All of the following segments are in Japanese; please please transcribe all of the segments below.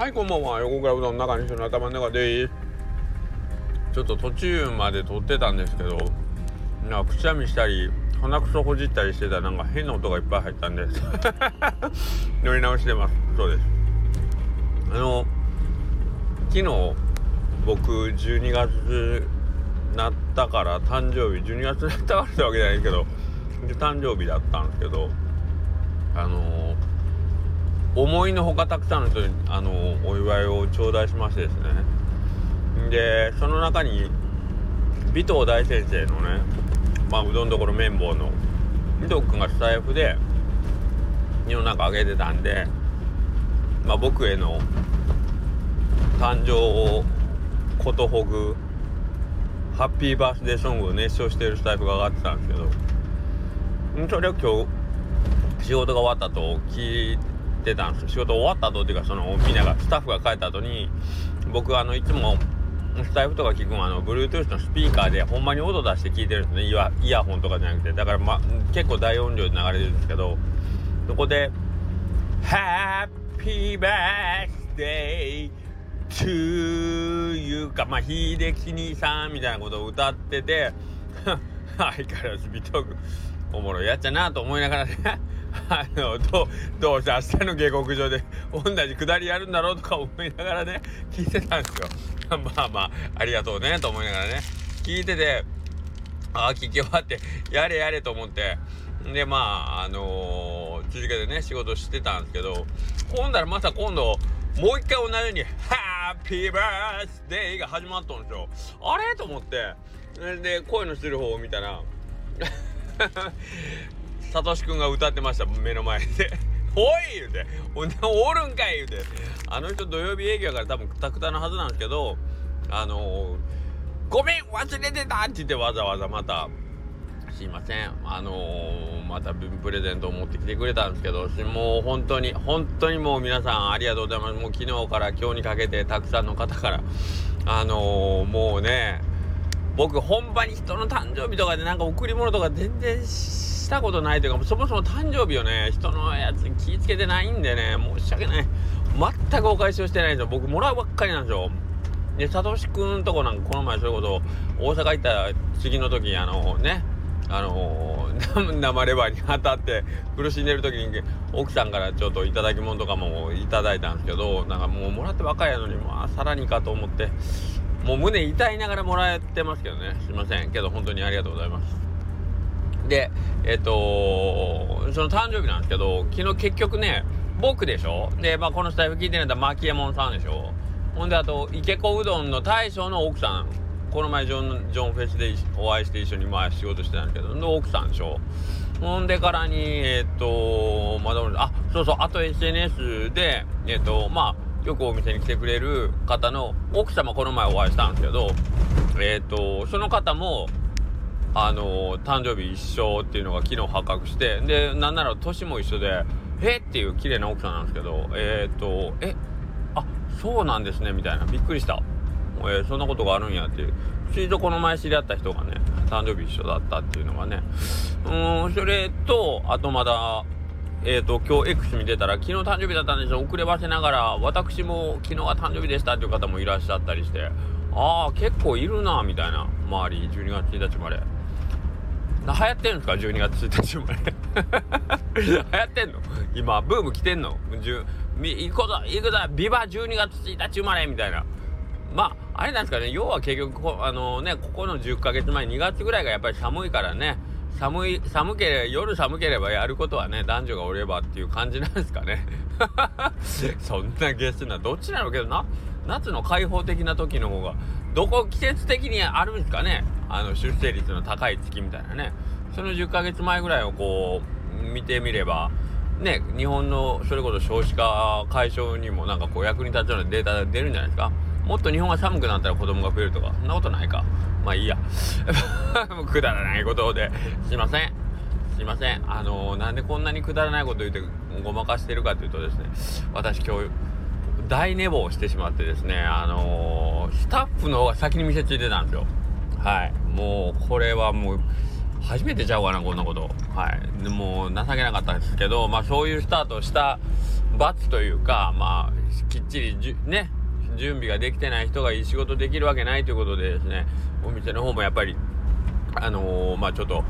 はいこんばんは。横倉うどんの中西の頭の中ですちょっと途中まで撮ってたんですけどなんかくしゃみしたり鼻くそほじったりしてたらなんか変な音がいっぱい入ったんで 乗り直してます。そうです。あの昨日僕12月なったから誕生日12月なったからってわけじゃないけど誕生日だったんですけどあのー思いのほかたくさんの人にあのお祝いを頂戴しましてですね。でその中に尾藤大先生のね、まあ、うどんどころ綿棒の尾藤君がスタイフで世の中あげてたんで、まあ、僕への誕生をことほぐハッピーバースデーソングを熱唱しているスタイフが上がってたんですけどそれを今日仕事が終わったと聞いてたんです仕事終わった後っていうかそのみんながスタッフが帰った後に僕あのいつもスタイフとか聞くのはあの Bluetooth のスピーカーでほんまに音出して聞いてるんですね。イヤイヤホンとかじゃなくて。だから、ま、結構大音量で流れてるんですけどそこで「Happy Birthday to you」か。まあ秀樹兄さんみたいなことを歌ってて 相変わらずビトークおもろいやっちゃなと思いながらね。あのどうどうせ明日の下克上で同じ下りやるんだろうとか思いながらね聞いてたんですよ。まあまあありがとうねと思いながらね。聞いててああ聞き終わってやれやれと思って。でまああのー、続けてね仕事してたんですけど今度はまた今度もう一回同じように「ハッピーバースデー」が始まったんですよ。あれ？と思って。で声のしてる方を見たらさとしくんが歌ってました目の前で「おい!」言うて「おるんかい!」言うてあの人土曜日営業やから多分くたくたなはずなんですけどあの、ごめん忘れてた!」って言ってわざわざまたすいませんあのー、またプレゼントを持ってきてくれたんですけどもう本当に本当にもう皆さんありがとうございますもう昨日から今日にかけてたくさんの方からあのー、もうね僕本場に人の誕生日とかでなんか贈り物とか全然ししたことないというかそもそも誕生日をね人のやつに気ぃつけてないんでね申し訳ない。全くお返しをしてないんですよ。僕もらうばっかりなんですよ。でさとしくんとこなんかこの前そういうこと大阪行った次の時あのねあの、生レバーに当たって苦しんでる時に奥さんからちょっと頂き物とかもいただいたんですけどなんかもうもらってばっかりやのにまあさらにかと思ってもう胸痛いながらもらえてますけどね。すいません。けど本当にありがとうございます。でえっとその誕生日なんですけど昨日結局ね僕でしょ？でまあこのスタイフ聞いてるんだ牧右衛門さんでしょ？ほんであと池子うどんの大将の奥さん。この前ジョンジョンフェスでお会いして一緒に前仕事してたんですけどの奥さんでしょ？ほんでからにえっとまだあそうそうあと SNS でえっとまあよくお店に来てくれる方の奥様この前お会いしたんですけどえっとその方もあの、誕生日一緒っていうのが昨日発覚してでなんなら年も一緒でえっていう綺麗な奥さんなんですけどえっ、ー、とえあそうなんですねみたいな。びっくりした、えー、そんなことがあるんやっていう。ついとこの前知り合った人がね誕生日一緒だったっていうのがね。うんそれとあとまだえーと、今日 X 見てたら昨日誕生日だったんですよ。遅ればせながら私も昨日は誕生日でしたっていう方もいらっしゃったりしてああ結構いるなみたいな。周り12月1日まで。流行ってんですか？12月1日まで 流行ってんの？今ブーム来てんの？行くぞ行くぞビバ12月1日生まれみたいな。まああれなんですかね？要は結局あのねここの10ヶ月前2月ぐらいがやっぱり寒いからね。寒い寒ければ夜寒ければやることはね男女がおればっていう感じなんですかね。そんなゲスなどっちなの？けどな。夏の開放的な時の方がどこ季節的にあるんですかね。あの出生率の高い月みたいなね。その10ヶ月前ぐらいをこう見てみればね日本のそれこそ少子化解消にもなんかこう役に立つようなデータが出るんじゃないですか。もっと日本が寒くなったら子供が増えるとかそんなことないか。まあいいや。くだらないことですいません。すいません。あのー、なんでこんなにくだらないこと言ってごまかしてるかというとですね私今日大寝坊してしまってですねあのー、スタッフの方が先に店ついてたんですよ。はい。もうこれはもう初めてちゃうかなこんなこと。はい。でもう情けなかったんですけどまあそういうスタートした罰というかまあきっちりじね準備ができてない人がいい仕事できるわけないということでですねお店の方もやっぱりあのー、まあちょっと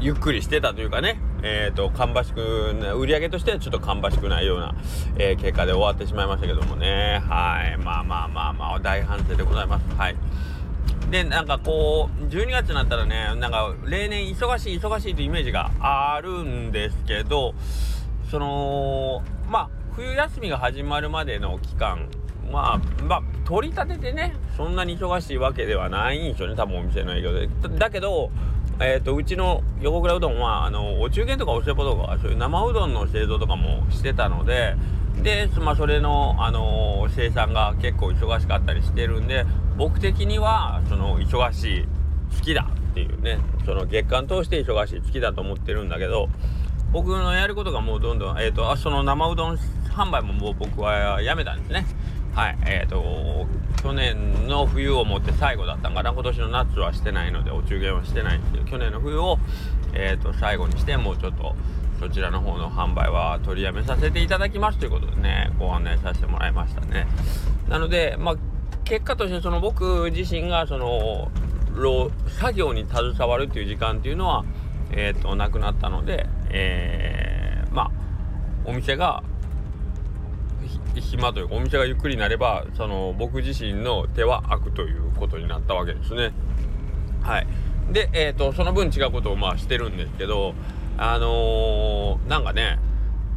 ゆっくりしてたというかねえっ、ー、と芳しく売り上げとしてはちょっと芳しくないような、えー、結果で終わってしまいましたけどもね。はい。まあまあまあまあ大反省でございます。はい。でなんかこう12月になったらねなんか例年忙しい忙しいというイメージがあるんですけどそのまあ冬休みが始まるまでの期間まあまあ取り立ててねそんなに忙しいわけではないんでしょうね。多分お店の営業で。だけどえーと、うちの横倉うどんはあのお中元とかお歳暮とかそういう生うどんの製造とかもしてたのでで、まあ、それの、あの、生産が結構忙しかったりしてるんで僕的にはその忙しい好きだっていうねその月間通して忙しい好きだと思ってるんだけど僕のやることがもうどんどん、えーと、その生うどん販売ももう僕はやめたんですね。はいえーと、去年の冬をもって最後だったんかな。今年の夏はしてないのでお中元はしてないんですけど去年の冬を、えーと、最後にしてもうちょっとそちらの方の販売は取りやめさせていただきますということでねご案内させてもらいましたね。なのでまあ結果としてその僕自身がその作業に携わるっていう時間っていうのはえっ、ー、となくなったのでえー、まあお店が暇というかお店がゆっくりになればその僕自身の手は空くということになったわけですね。はい、で、えーと、その分違うことをまあしてるんですけどあのー、なんかね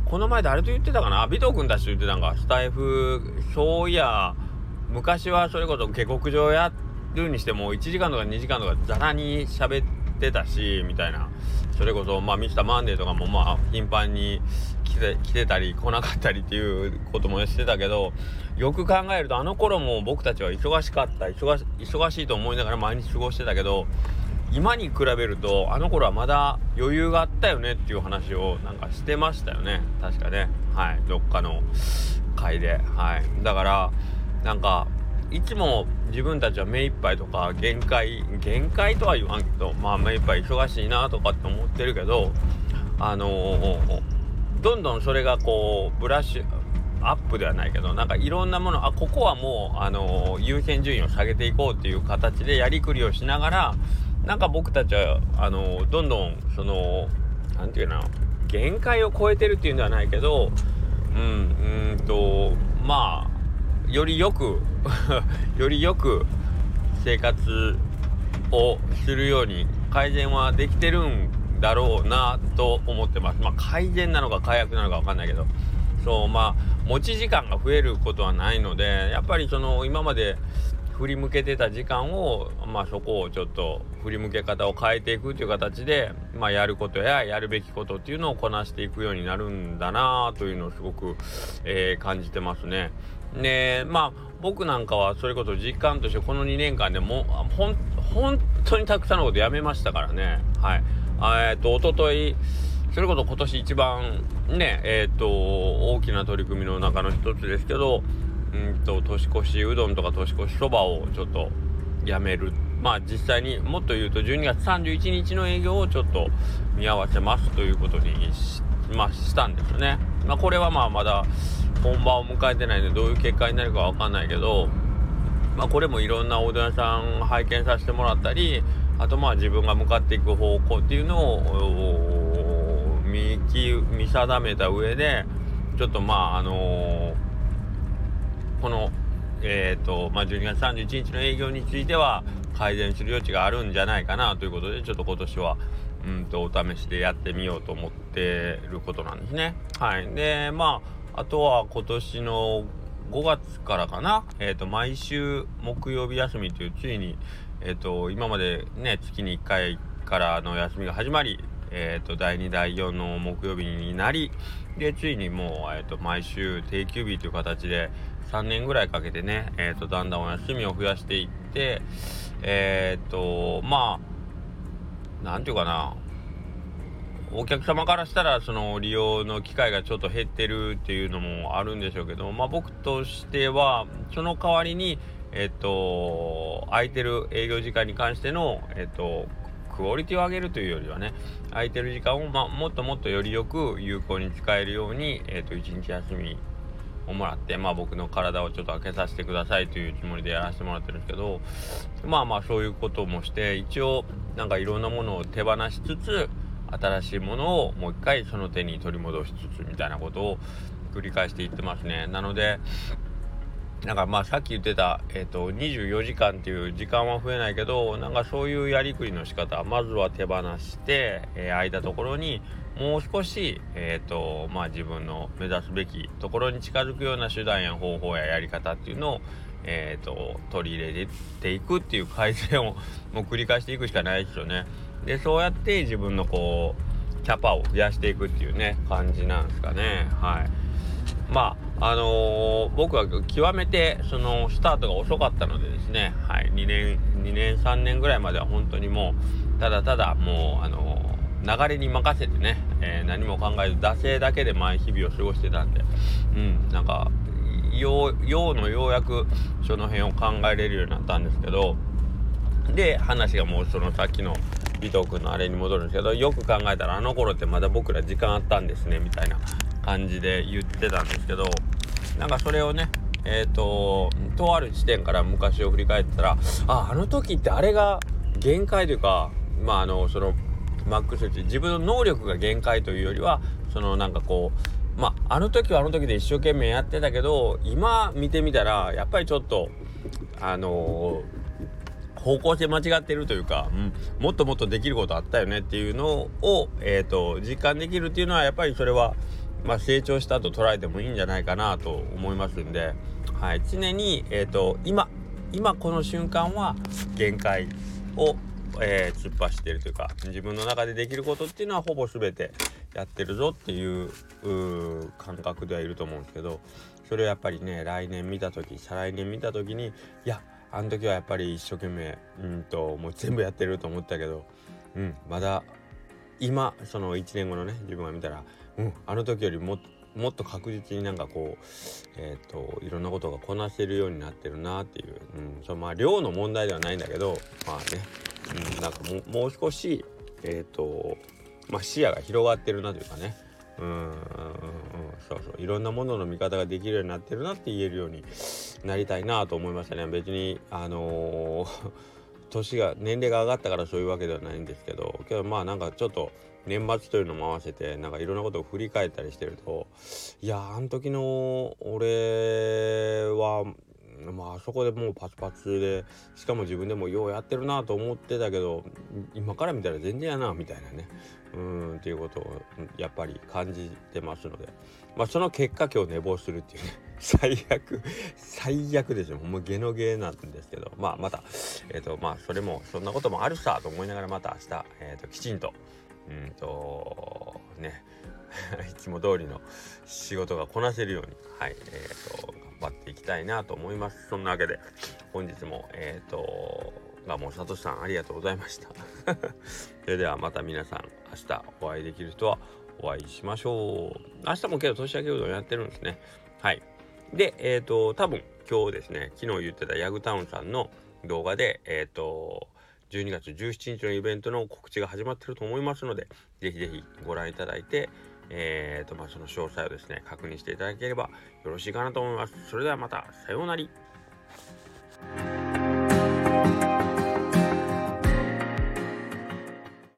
この前誰と言ってたかな？尾藤君たちと言ってたんかスタイフそういや昔はそれこそ下克上やるにしても1時間とか2時間とかざらに喋ってたしみたいな。それこそまあミスターマンデーとかもまあ頻繁に来て来てたり来なかったりっていうこともしてたけどよく考えるとあの頃も僕たちは忙しかった忙し忙しいと思いながら毎日過ごしてたけど今に比べるとあの頃はまだ余裕があったよねっていう話をなんかしてましたよね。確かね。はい。どっかの回で。はい。だからなんかいつも自分たちは目いっぱいとか限界限界とは言わんけどまあ目いっぱい忙しいなとかって思ってるけどあのーどんどんそれがこうブラッシュアップではないけどなんかいろんなものあここはもう、あのー、優先順位を下げていこうっていう形でやりくりをしながらなんか僕たちはあのー、どんどんその何て言うの限界を超えてるっていうんではないけどうんうんとまあよりよく よりよく生活をするように改善はできてるんだろうなと思ってます。まあ、改善なのか改悪なのか分かんないけど、そう、まあ、持ち時間が増えることはないので、やっぱりその、今まで振り向けてた時間を、まあ、そこをちょっと振り向け方を変えていくという形で、まあ、やることややるべきことっていうのをこなしていくようになるんだなというのをすごく、えー、感じてますね。でまあ僕なんかはそれこそ実感としてこの2年間でも本当にたくさんのことやめましたからねはい。えっ、と、おととい、それこそ今年一番ね、えっ、と、大きな取り組みの中の一つですけど、うんと、年越しうどんとか年越しそばをちょっとやめる。まあ実際にもっと言うと12月31日の営業をちょっと見合わせますということにし,、まあ、したんですよね。まあこれはまあまだ本番を迎えてないんでどういう結果になるかわかんないけど、まあこれもいろんなおうどん屋さん拝見させてもらったり、あとまあ自分が向かっていく方向っていうのを見見定めた上でちょっとまああのー、このえ、ー、とまあ12月31日の営業については改善する余地があるんじゃないかなということでちょっと今年はうんとお試しでやってみようと思ってることなんですね。はい、でまああとは今年の5月からかな、えーと毎週木曜日休みというついにえっ、と、今までね、月に1回からの休みが始まり、えっ、と、第2、第4の木曜日になり、で、ついにもう、えっ、と、毎週定休日という形で、3年ぐらいかけてね、えっ、と、だんだんお休みを増やしていって、えっ、と、まあ、なんていうかな、お客様からしたらその利用の機会がちょっと減ってるっていうのもあるんでしょうけど、まあ、僕としてはその代わりにえっと、空いてる営業時間に関しての、えっと、クオリティを上げるというよりはね空いてる時間を、まあ、もっともっとよりよく有効に使えるように、えーと、1日休みをもらって、まあ、僕の体をちょっと開けさせてくださいというつもりでやらせてもらってるんですけどまあまあそういうこともして一応なんかいろんなものを手放しつつ新しいものをもう一回その手に取り戻しつつみたいなことを繰り返していってますね。なのでなんかまあさっき言ってた、えーと、24時間っていう時間は増えないけどなんかそういうやりくりの仕方まずは手放して、えー、空いたところにもう少し、えーとまあ、自分の目指すべきところに近づくような手段や方法ややり方っていうのを、えーと、取り入れていくっていう改善を もう繰り返していくしかないですよね。でそうやって自分のこうキャパを増やしていくっていうね感じなんですかね。はいまああのー、僕は極めてそのスタートが遅かったのでですね、はい、2年2年3年ぐらいまでは本当にもうただただもうあのー、流れに任せてね、えー、何も考えず惰性だけで毎日々を過ごしてたんでうんなんかようようのようやくその辺を考えれるようになったんですけどで話がもうそのさっきの尾藤君のあれに戻るんですけどよく考えたらあの頃ってまだ僕ら時間あったんですねみたいな感じで言ってたんですけどなんかそれをねえっ、ー、ととある地点から昔を振り返ったらああの時ってあれが限界というかまああのそのマックス値自分の能力が限界というよりはそのなんかこうまああの時はあの時で一生懸命やってたけど今見てみたらやっぱりちょっとあのー、方向性間違ってるというか、うん、もっともっとできることあったよねっていうのを、えーと実感できるっていうのはやっぱりそれはまあ、成長したと捉えてもいいんじゃないかなと思いますんで、はい、常に、えーと、今今この瞬間は限界を、えー、突っ走っているというか自分の中でできることっていうのはほぼ全てやってるぞっていう感覚ではいると思うんですけどそれをやっぱりね来年見た時再来年見た時にいやあの時はやっぱり一生懸命うんともう全部やってると思ったけど、うん、まだ今その1年後のね自分が見たらうん、あの時よりももっと確実になんかこう、えっ、といろんなことがこなせるようになってるなっていう、うん、そのまあ量の問題ではないんだけどまあね、うん、なんかももう少しえっ、とまあ視野が広がってるなというかねうんうんそうそういろんなものの見方ができるようになってるなって言えるようになりたいなと思いましたね。別にあのー、年が年齢が上がったからそういうわけではないんですけどけどまあなんかちょっと年末というのも合わせてなんかいろんなことを振り返ったりしてるといやあの時の俺はまああそこでもうパツパツでしかも自分でもようやってるなと思ってたけど今から見たら全然やなみたいなね。うんっていうことをやっぱり感じてますので。まあその結果今日寝坊するっていうね。最悪最悪ですよもうゲノゲーなんですけど。まあまたえっ、ー、とまあそれもそんなこともあるさと思いながらまた明日、えーときちんとうんとね いつも通りの仕事がこなせるようにはいえーと、頑張っていきたいなと思います。そんなわけで本日もえっ、ー、とがもうさとしさんありがとうございました。それではまた皆さん明日お会いできる人はお会いしましょう。明日もけど年明けうどんやってるんですね。はい。でえっ、ー、と多分今日ですね昨日言ってたヤグタウンさんの動画でえっ、ー、と12月17日のイベントの告知が始まってると思いますので、ぜひぜひご覧いただいて、えーとまあ、その詳細をですね、確認していただければよろしいかなと思います。それではまた、さようなら。